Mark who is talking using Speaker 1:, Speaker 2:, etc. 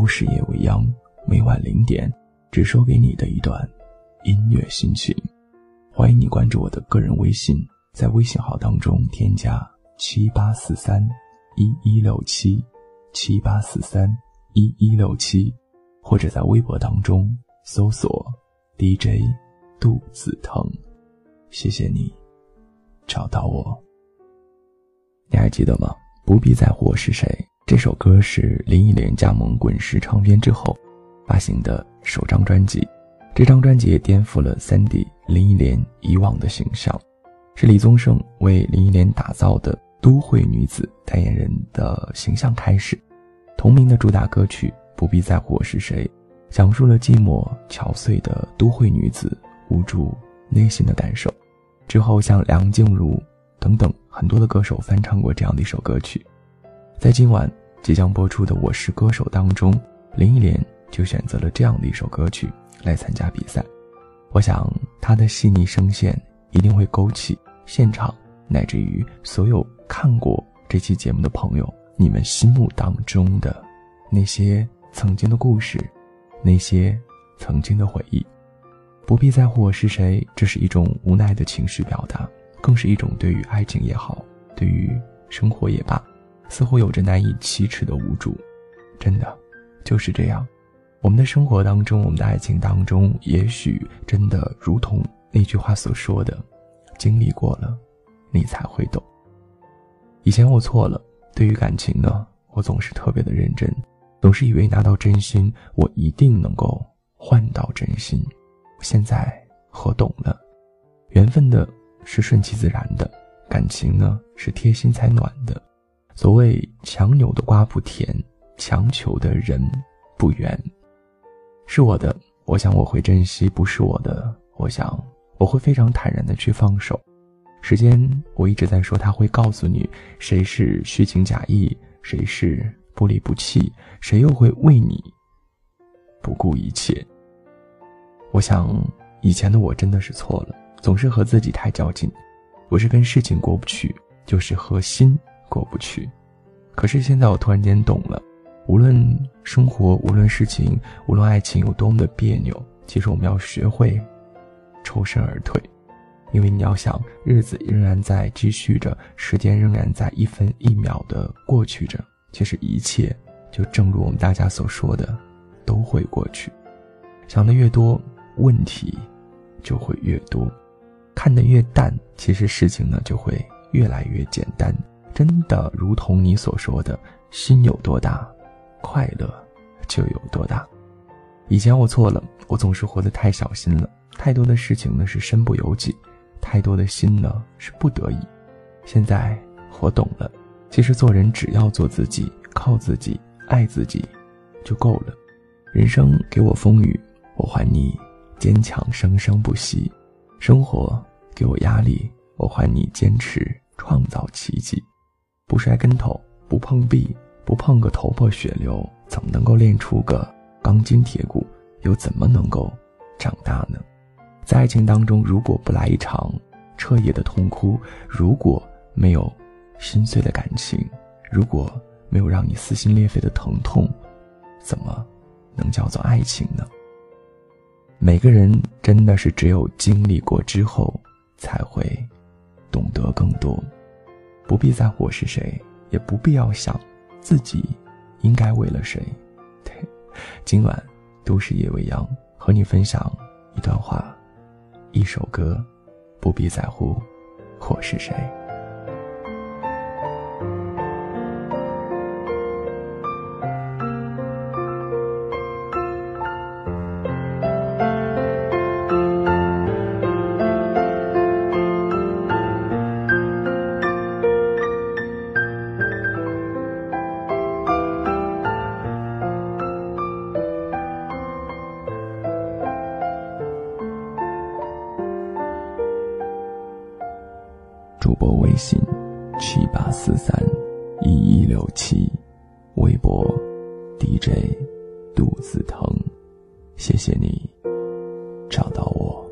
Speaker 1: 都市夜未央，每晚零点，只说给你的一段音乐心情。欢迎你关注我的个人微信，在微信号当中添加七八四三一一六七七八四三一一六七，或者在微博当中搜索 DJ 杜子腾。谢谢你找到我。你还记得吗？不必在乎我是谁。这首歌是林忆莲加盟滚石唱片之后发行的首张专辑。这张专辑也颠覆了三弟林忆莲以往的形象，是李宗盛为林忆莲打造的都会女子代言人的形象开始。同名的主打歌曲《不必在乎我是谁》，讲述了寂寞憔悴的都会女子无助内心的感受。之后，像梁静茹等等很多的歌手翻唱过这样的一首歌曲。在今晚即将播出的《我是歌手》当中，林忆莲就选择了这样的一首歌曲来参加比赛。我想她的细腻声线一定会勾起现场乃至于所有看过这期节目的朋友，你们心目当中的那些曾经的故事，那些曾经的回忆。不必在乎我是谁，这是一种无奈的情绪表达，更是一种对于爱情也好，对于生活也罢。似乎有着难以启齿的无助，真的就是这样。我们的生活当中，我们的爱情当中，也许真的如同那句话所说的：“经历过了，你才会懂。”以前我错了，对于感情呢，我总是特别的认真，总是以为拿到真心，我一定能够换到真心。现在我懂了，缘分的是顺其自然的，感情呢是贴心才暖的。所谓强扭的瓜不甜，强求的人不圆。是我的，我想我会珍惜；不是我的，我想我会非常坦然的去放手。时间，我一直在说，他会告诉你谁是虚情假意，谁是不离不弃，谁又会为你不顾一切。我想，以前的我真的是错了，总是和自己太较劲。不是跟事情过不去，就是和心。过不去，可是现在我突然间懂了，无论生活，无论事情，无论爱情有多么的别扭，其实我们要学会抽身而退，因为你要想，日子仍然在继续着，时间仍然在一分一秒的过去着，其实一切就正如我们大家所说的，都会过去。想的越多，问题就会越多；看得越淡，其实事情呢就会越来越简单。真的如同你所说的，心有多大，快乐就有多大。以前我错了，我总是活得太小心了，太多的事情呢是身不由己，太多的心呢是不得已。现在我懂了，其实做人只要做自己，靠自己，爱自己，就够了。人生给我风雨，我还你坚强生生不息；生活给我压力，我还你坚持创造奇迹。不摔跟头，不碰壁，不碰个头破血流，怎么能够练出个钢筋铁骨？又怎么能够长大呢？在爱情当中，如果不来一场彻夜的痛哭，如果没有心碎的感情，如果没有让你撕心裂肺的疼痛，怎么能叫做爱情呢？每个人真的是只有经历过之后，才会懂得更多。不必在乎我是谁，也不必要想自己应该为了谁。对，今晚都市夜未央和你分享一段话，一首歌，不必在乎我是谁。主播微信：七八四三一一六七，微博：DJ 杜子腾。谢谢你找到我。